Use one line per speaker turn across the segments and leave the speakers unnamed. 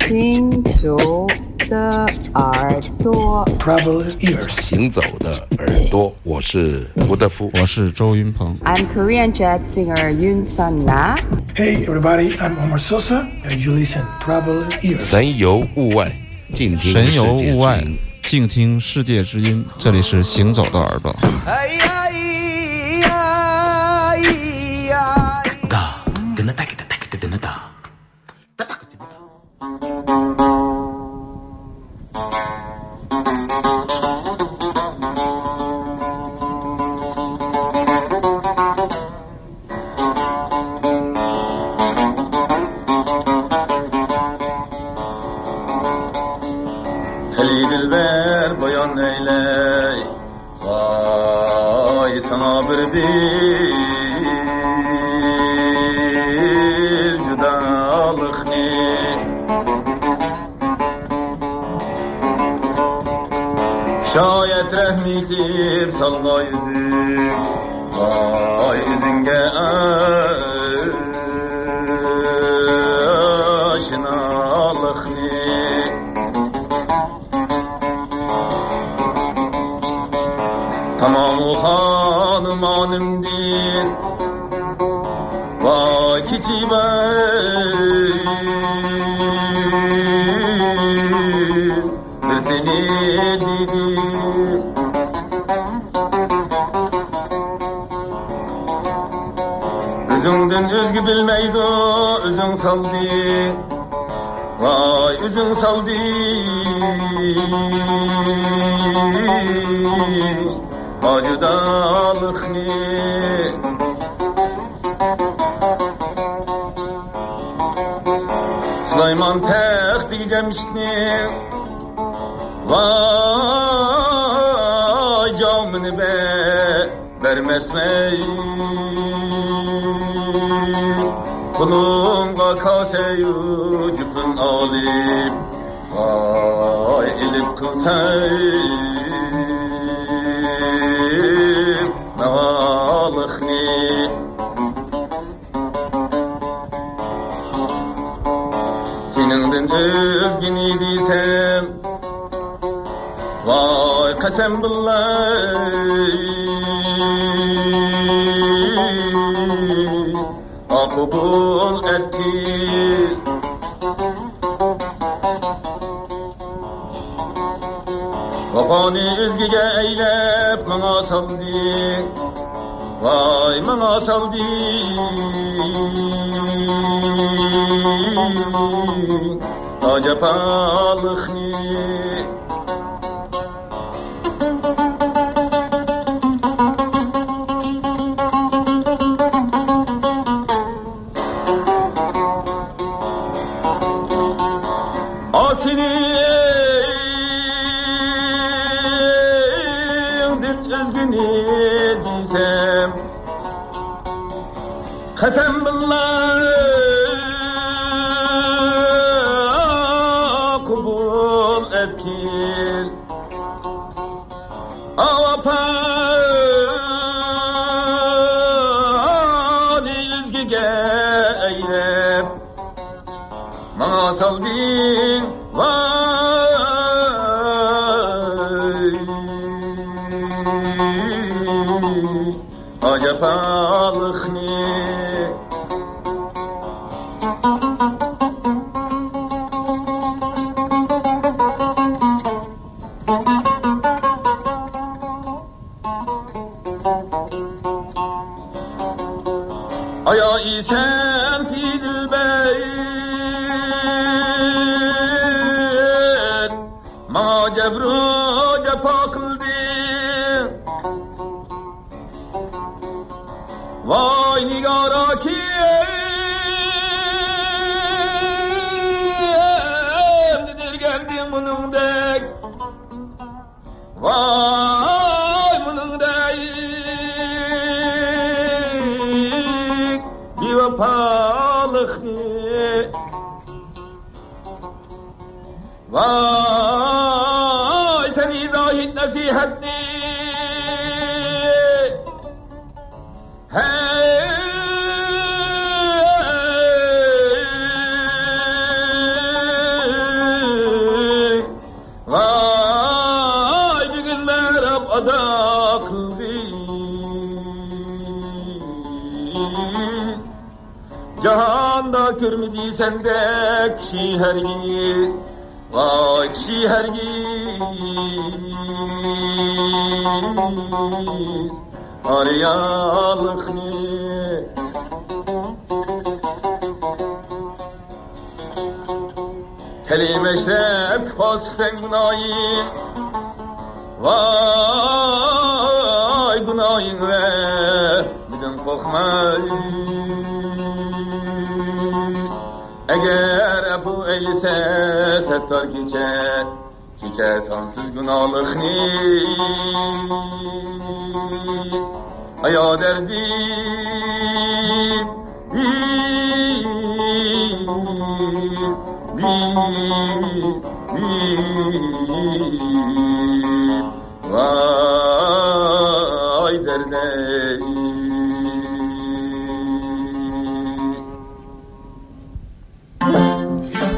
行走的耳朵
，Travel ears.
行走的耳朵，我是胡德夫。
我是周云鹏。
I'm Korean jazz singer Yoon Sun Na.
Hey everybody, I'm Omar Sosa, and you listen Travel ears.
神游物外，静听
神游物外静听世界之音。这里是行走的耳朵。
哎呀
midir çalma yüzü meydo o'zing soldi voy o'zing soldi ojudalikni sulaymon taxti jamshidni voy jomini be bermasmay Kulunga kaseyu cukun alim Vay ilim kılsayim Mevalıkhni Seninden özgün idiysem Vay kasem billah. kabul etti. Kafanı izgige eylep bana saldı, vay bana saldı. Acaba alık אַ גאַפאַל Ay sen izah et nasihatni. Hey. Vay bir gün merhab adakıldı. Cahanda görmediysen de kişi her gün Bakşi hergiz arayalıkni Kelime şep kas sen nayin Vay günayın ve Bidin korkmayın. eylise settar kiçe, kiçe sansız günahlıkni. Aya derdi, bi, bi, bi, vay derdey.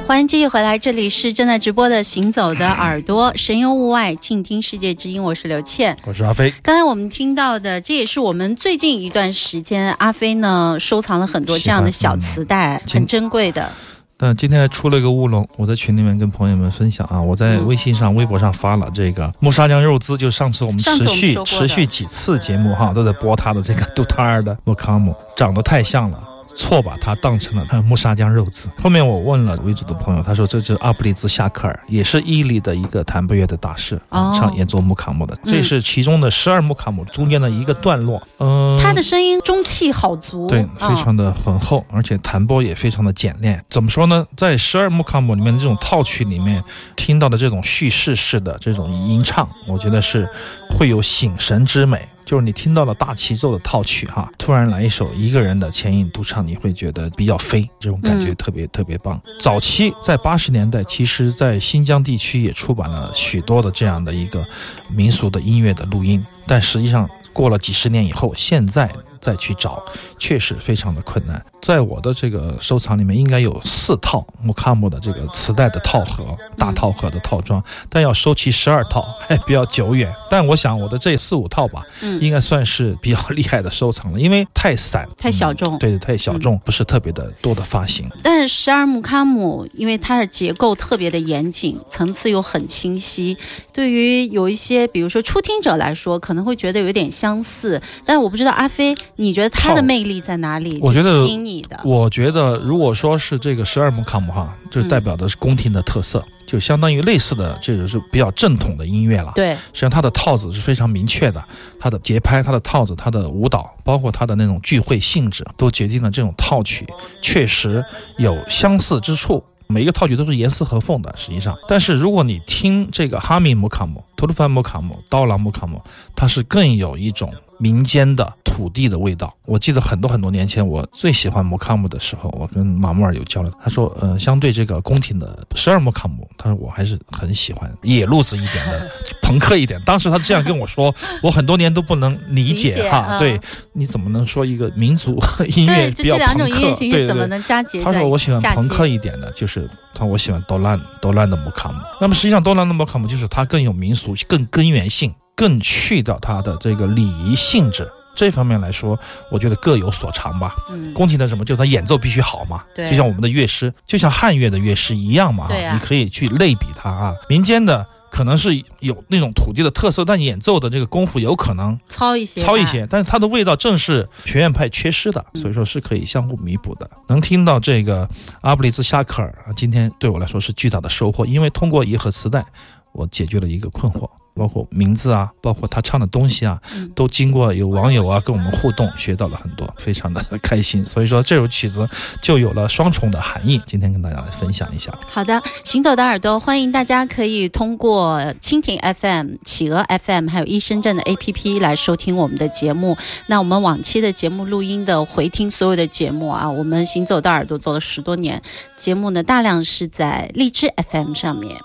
欢迎继续回来，这里是正在直播的《行走的耳朵》，神游物外，静听世界之音，我是刘倩。
我是阿飞。
刚才我们听到的，这也是我们最近一段时间阿飞呢收藏了很多这样的小磁带，很珍贵的。
但今天还出了一个乌龙，我在群里面跟朋友们分享啊，我在微信上、微博上发了这个木沙酱肉孜，就上次我们持续持续几次节目哈，都在播他的这个杜塔尔的莫卡姆，长得太像了。错把它当成了木沙江肉孜。后面我问了维族的朋友，他说这就是阿布利兹夏克尔，也是伊犁的一个弹拨乐的大师，
哦
唱演奏木卡姆的。
嗯
这是其中的十二木卡姆中间的一个段落。嗯、
他的声音中气好足，
对，
嗯
非常的浑厚，而且弹拨也非常的简练。怎么说呢？在十二木卡姆里面的这种套曲里面听到的这种叙事式的这种吟唱，我觉得是会有醒神之美。就是你听到了大齐奏的套曲哈，突然来一首一个人的前引独唱，你会觉得比较飞，这种感觉
嗯
特别、特别棒。早期在八十年代，其实在新疆地区也出版了许多的这样的一个民俗的音乐的录音，但实际上过了几十年以后，现在再去找，确实非常的困难。在我的这个收藏里面，应该有四套木卡姆的这个磁带的套盒，大套盒的套装，但要收齐十二套，还比较久远。但我想我的这四五套吧，
嗯
应该算是比较厉害的收藏了，因为太散、
太小众
嗯对对，太小众，不是特别的多的发行。
但是十二木卡姆，因为它的结构特别的严谨，层次又很清晰，对于有一些比如说初听者来说，可能会觉得有点相似。但我不知道阿飞，你觉得它的魅力在哪里？
我觉得
吸引你的，
我觉得，如果说是这个十二木卡姆哈，就代表的是宫廷的特色，就相当于类似的，这个是比较正统的音乐了。
对，
实际上它的套子是非常明确的，它的节拍、它的套子、它的舞蹈，包括它的那种聚会性质，都决定了这种套曲确实有相似之处。每一个套曲都是严丝合缝的，实际上，但是如果你听这个哈密姆卡姆、图鲁番姆卡姆、刀郎姆卡姆，它是更有一种民间的土地的味道。我记得很多很多年前，我最喜欢摩卡姆的时候，我跟马木尔有交流，他说，呃，相对这个宫廷的十二摩卡姆，他说我还是很喜欢野路子一点的，朋克一点。当时他这样跟我说，我很多年都不能理解哈，
嗯
对，你怎么能说一个民族音乐比较朋克？对对对他说我喜欢朋克一点的，就是他说我喜欢多兰多兰的摩卡姆。那么实际上多兰的摩卡姆就是它更有民俗、更根源性，更去掉它的这个礼仪性质。这方面来说，我觉得各有所长吧。
嗯，
宫廷的什么，就是它演奏必须好嘛，
对
就像我们的乐师，就像汉乐的乐师一样嘛，
对啊
你可以去类比它啊。民间的可能是有那种土地的特色，但演奏的这个功夫有可能
糙一些，
糙一些，但是它的味道正是学院派缺失的，
嗯
所以说是可以相互弥补的。能听到这个阿布里兹夏克尔啊，今天对我来说是巨大的收获，因为通过一盒磁带，我解决了一个困惑。包括名字啊，包括他唱的东西啊，
嗯
都经过有网友啊跟我们互动，学到了很多，非常的开心。所以说这首曲子就有了双重的含义，今天跟大家来分享一下。
好的，行走的耳朵，欢迎大家可以通过蜻蜓 FM、企鹅 FM 还有一深圳的 APP 来收听我们的节目。那我们往期的节目录音的回听所有的节目啊，我们行走的耳朵做了十多年，节目呢大量是在荔枝 FM 上面。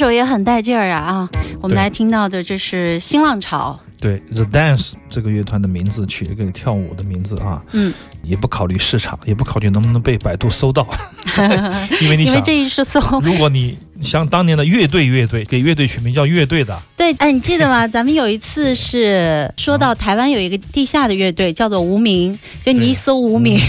首也很带劲儿啊啊！我们来听到的这是新浪潮，
对，The Dance 这个乐团的名字取了个跳舞的名字啊，
嗯，
也不考虑市场，也不考虑能不能被百度搜到，因为你想，
因为这一是搜
如果你像当年的乐队乐队，给乐队取名叫乐队的，
对，哎，你记得吗？咱们有一次是说到台湾有一个地下的乐队叫做无名，就你一搜无名，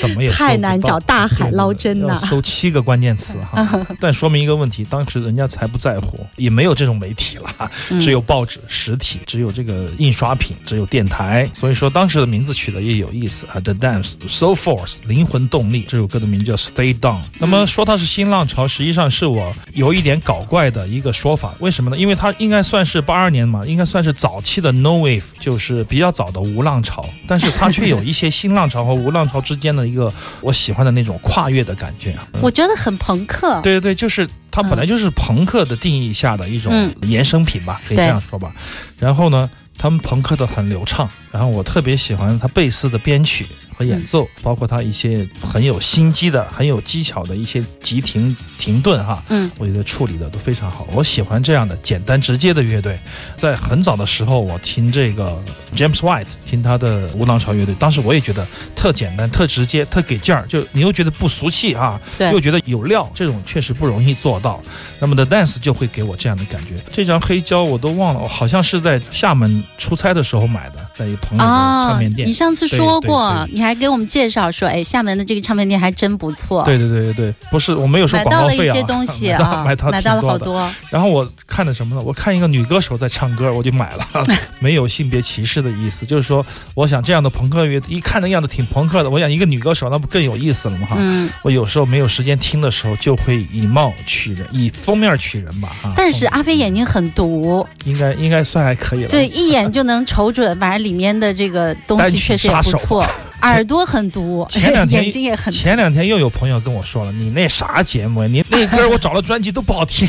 怎么也
太难找大海捞针呐
要搜七个关键词哈。但说明一个问题，当时人家才不在乎，也没有这种媒体了，
嗯
只有报纸实体，只有这个印刷品，只有电台。所以说当时的名字取得也有意思啊，The Dance Soul Force 灵魂动力这首歌的名字叫 Stay Down。那么说它是新浪潮，实际上是我有一点搞怪的一个说法。为什么呢？因为它应该算是八二年嘛，应该算是早期的 No Wave，就是比较早的无浪潮，但是它却有一些新浪潮和无浪潮之间的一个我喜欢的那种跨越的感觉啊。
我觉得很朋克。
对对对，就是它本来就是朋克的定义下的一种
嗯
衍生品吧，可以这样说吧。然后呢，他们朋克的很流畅，然后我特别喜欢他贝斯的编曲和演奏，包括他一些很有心机的、很有技巧的一些急停停顿哈。
嗯，
我觉得处理的都非常好。我喜欢这样的简单直接的乐队。在很早的时候，我听这个 James White，听他的无浪潮乐队，当时我也觉得特简单、特直接、特给劲儿，就你又觉得不俗气啊，
对
又觉得有料，这种确实不容易做到。那么 The Dance 就会给我这样的感觉。这张黑胶我都忘了，我好像是在厦门出差的时候买的，在一朋友的唱
哦
片，店。
你上次说过你还给我们介绍说，哎，厦门的这个唱片店还真不错。
对对对对对，不是我没有
说
广告费啊买到了一
些东西
买到
啊，
买到
买到了。好多。
然后我看的什么呢？我看一个女歌手在唱歌，我就买了，没有性别歧视的意思，就是说，我想这样的朋克乐，一看那样子挺朋克的，我想一个女歌手，那不更有意思了吗？哈、
嗯，
我有时候没有时间听的时候，就会以貌取人，以封面取人吧，哈。
但是阿飞眼睛很毒，
应该应该算还可以了。
对，一眼就能瞅准，反正里面的这个东西确实也不错。耳朵很毒，
前两天
眼睛也很毒。
前两天又有朋友跟我说了，你那啥节目呀？你 那歌我找了专辑都不好听，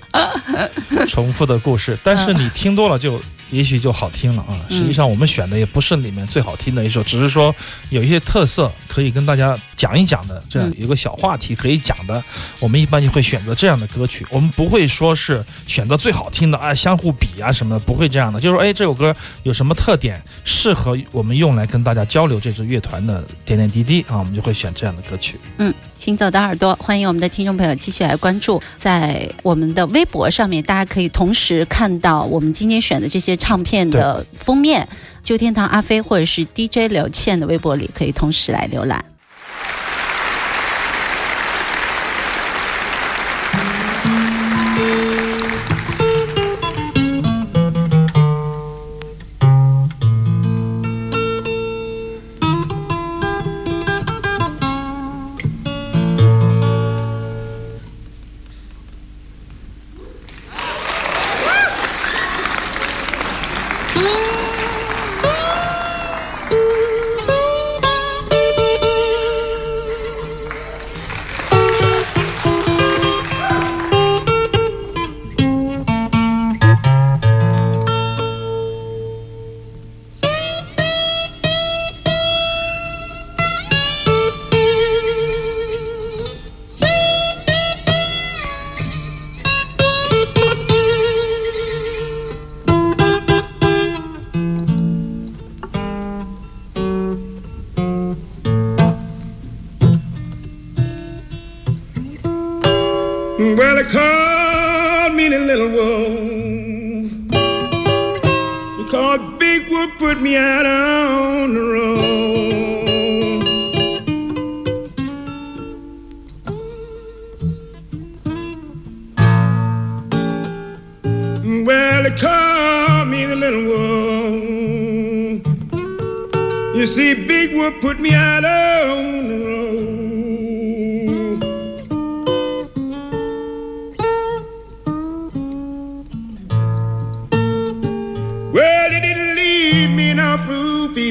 重复的故事。但是你听多了就也许就好听了啊。
嗯
实际上我们选的也不是里面最好听的一首，只是说有一些特色可以跟大家讲一讲的，这样
嗯
有个小话题可以讲的，我们一般就会选择这样的歌曲。我们不会说是选择最好听的啊，相互比啊什么的，不会这样的。就是说，哎，这首歌有什么特点适合我们用来跟大家交流这支乐团的点点滴滴啊，我们就会选这样的歌曲。
嗯，行走的耳朵，欢迎我们的听众朋友继续来关注，在我们的微博上面，大家可以同时看到我们今天选的这些唱片的封面。旧天堂阿飞或者是 DJ 刘倩的微博里，可以同时来浏览。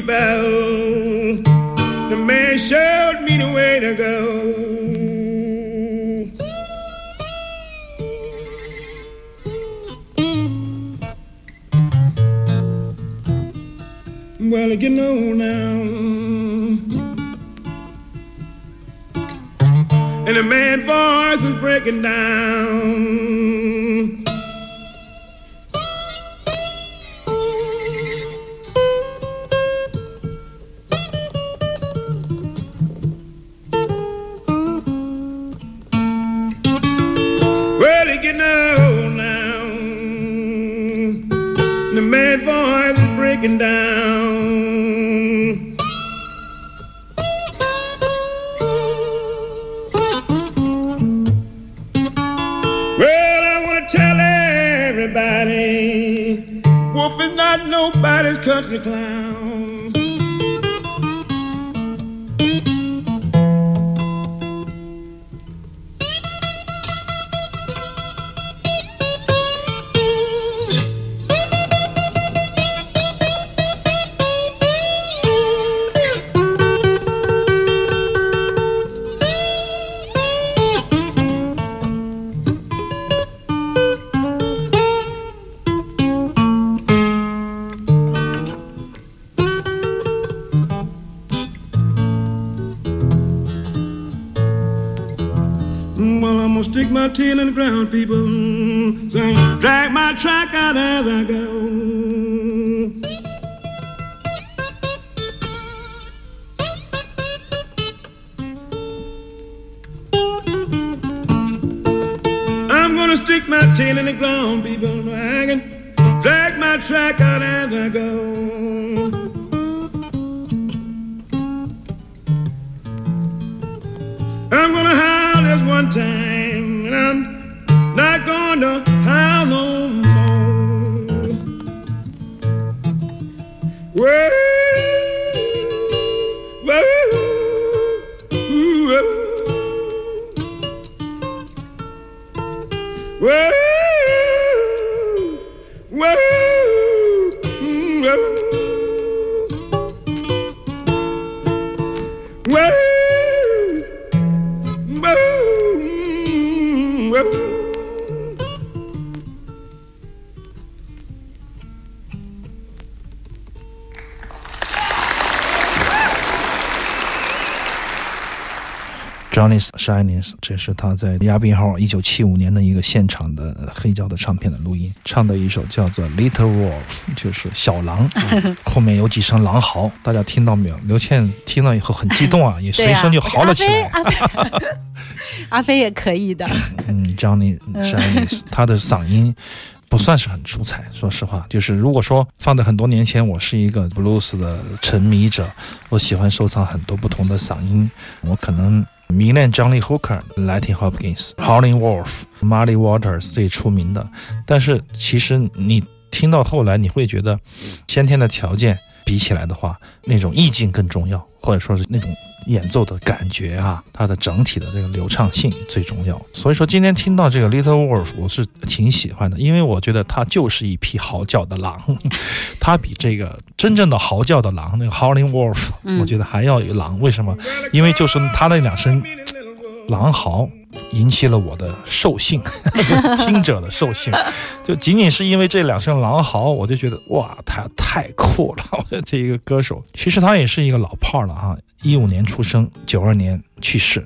Bell. The man showed me the way to go. Well, you know now.
and the man's voice is breaking down. Well, he now. The man's voice is breaking down. Well, I want to tell everybody Wolf is not nobody's country clown. The ground, people. Mm, Sing, drag my track out as I go. I'm gonna stick my tail in the ground, people. I drag my track out as I go. I'm gonna howl this one time, and
Shyness，这是他在亚宾号一九七五年的一个现场的黑胶的唱片的录音，唱的一首叫做《Little Wolf》，就是小狼，后面有几声狼嚎，大家听到没有？刘倩听了以后很激动啊，也随声就嚎了起来。
阿飞，阿飞，阿飞 也可以的。
嗯，Johnny Shyness，他的嗓音不算是很出彩，说实话，就是如果说放在很多年前，我是一个 blues 的沉迷者，我喜欢收藏很多不同的嗓音，我可能迷恋 Johnny Hooker、l i g h t i n g Hopkins、Howlin' Wolf、Muddy Waters 最出名的，但是其实你听到后来，你会觉得先天的条件比起来的话，那种意境更重要，或者说是那种演奏的感觉啊，它的整体的这个流畅性最重要。所以说今天听到这个 Little Wolf，我是挺喜欢的，因为我觉得它就是一匹嚎叫的狼，它比这个真正的嚎叫的狼那个 Howling Wolf，、
嗯
我觉得还要有狼。为什么？因为就是它那两声狼嚎。引起了我的兽性，听者的兽性，就仅仅是因为这两声狼嚎，我就觉得哇，他太酷了！这一个歌手，其实他也是一个老炮了哈，一五年出生，九二年去世，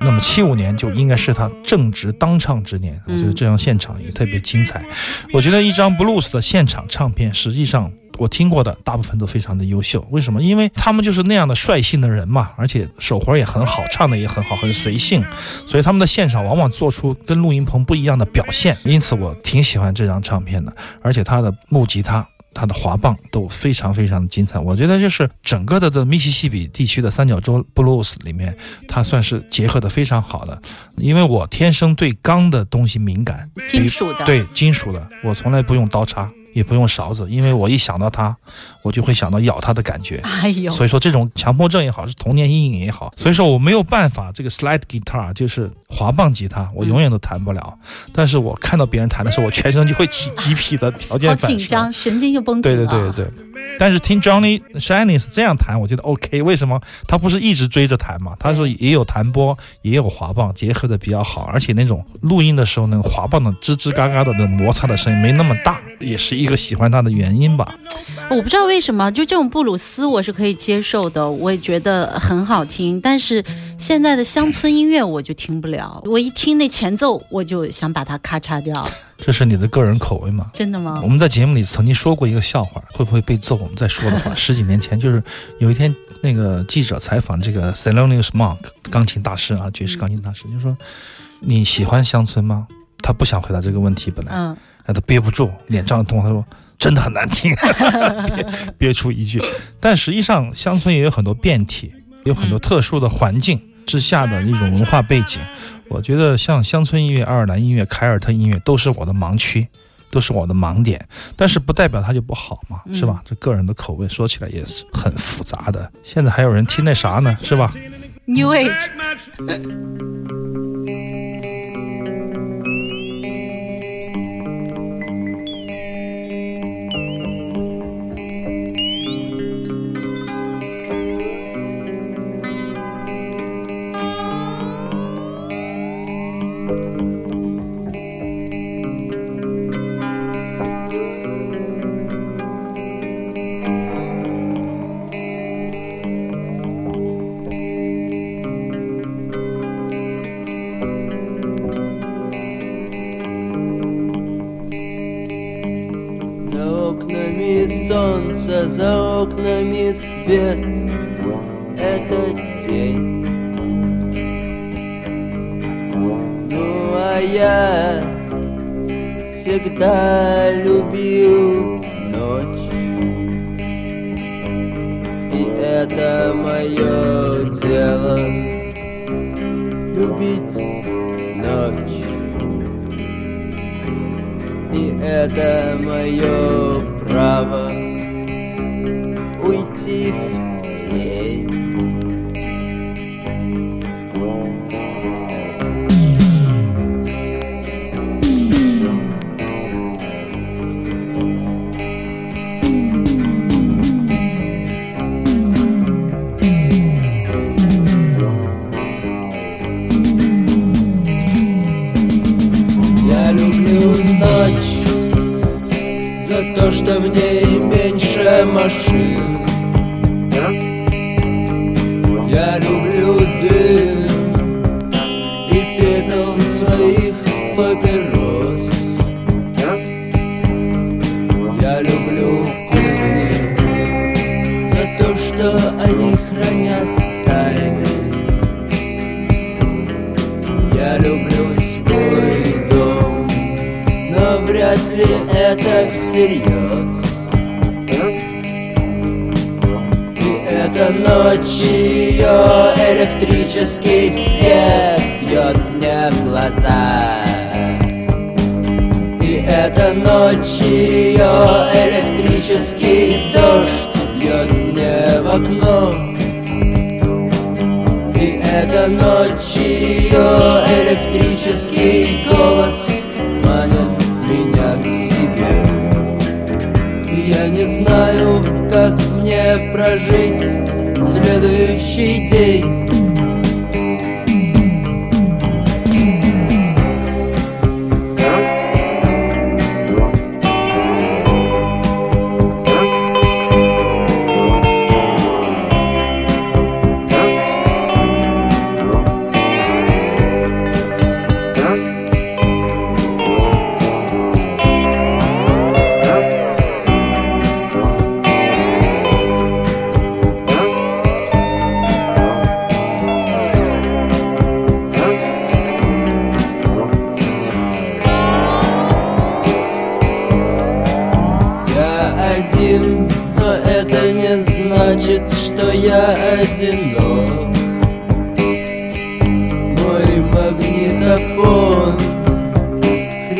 那么七五年就应该是他正值当唱之年。我觉得这张现场也特别精彩。我觉得一张 blues 的现场唱片，实际上我听过的大部分都非常的优秀。为什么？因为他们就是那样的率性的人嘛，而且手活也很好，唱的也很好，很随性，所以他们的现场往往做出跟录音棚不一样的表现。因此，我挺喜欢这张唱片的，而且他的木吉他。它的滑棒都非常非常的精彩，我觉得就是整个的这密西西比地区的三角洲 blues 里面，它算是结合的非常好的。因为我天生对钢的东西敏感，
金属的
对金属的，我从来不用刀叉，也不用勺子，因为我一想到它，我就会想到咬它的感觉。
哎呦，
所以说这种强迫症也好，是童年阴影也好，所以说我没有办法，这个 slide guitar 就是滑棒吉他，我永远都弹不了。但是我看到别人弹的时候，我全身就会起鸡皮的条件反射。
紧张，神经就绷紧
对
了。
对对对对。但是听 Johnny Shyness 这样弹，我觉得 OK。为什么？他不是一直追着弹嘛？他说也有弹拨，也有滑棒，结合的比较好，而且那种录音的时候，那个滑棒的吱吱嘎嘎的那摩擦的声音没那么大，也是一一个喜欢他的原因吧。
我不知道为什么，就这种布鲁斯我是可以接受的，我也觉得很好听。但是现在的乡村音乐我就听不了，我一听那前奏我就想把它咔嚓掉。
这是你的个人口味吗？
真的吗
我？们在节目里曾经说过一个笑话，会不会被揍？我们再说的话，十几年前就是有一天那个记者采访这个 Thelonious Monk 钢琴大师啊，爵士钢琴大师，就说你喜欢乡村吗？他不想回答这个问题，本来，他憋不住，脸涨得通，他说真的很难听，憋憋出一句。但实际上，乡村也有很多变体，有很多特殊的环境之下的一种文化背景。我觉得像乡村音乐、爱尔兰音乐、凯尔特音乐都是我的盲区，都是我的盲点。但是不代表它就不好嘛，是吧？这个人的口味说起来也是很复杂的。现在还有人听那啥呢，是吧
？New Age，
окнами свет. Это день. Ну а я всегда любил ночь. И это мое дело Любить ночь. И это мое право что в ней меньше машин. Я люблю дым и пепел своих папирос. Я люблю кухни за то, что они хранят тайны. Я люблю свой дом, но вряд ли это всерьез. Ночь ее электрический свет бьет мне в глаза. И эта ночь ее электрический дождь бьет мне в окно. И эта ночь ее электрический голос манит меня к себе. И я не знаю, как мне прожить следующий день.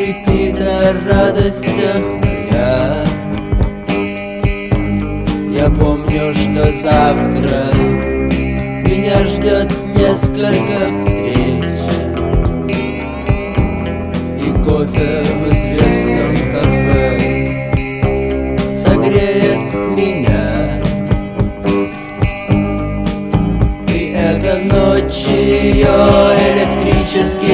Хрипит о радостях дня. Я помню, что завтра меня ждет несколько встреч И кофе в известном кафе согреет меня И эта ночь ее электрический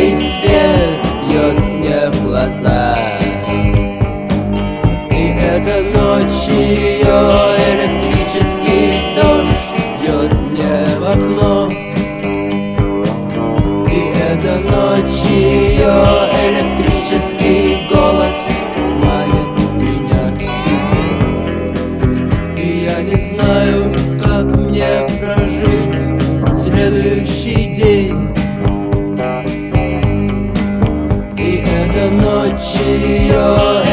apology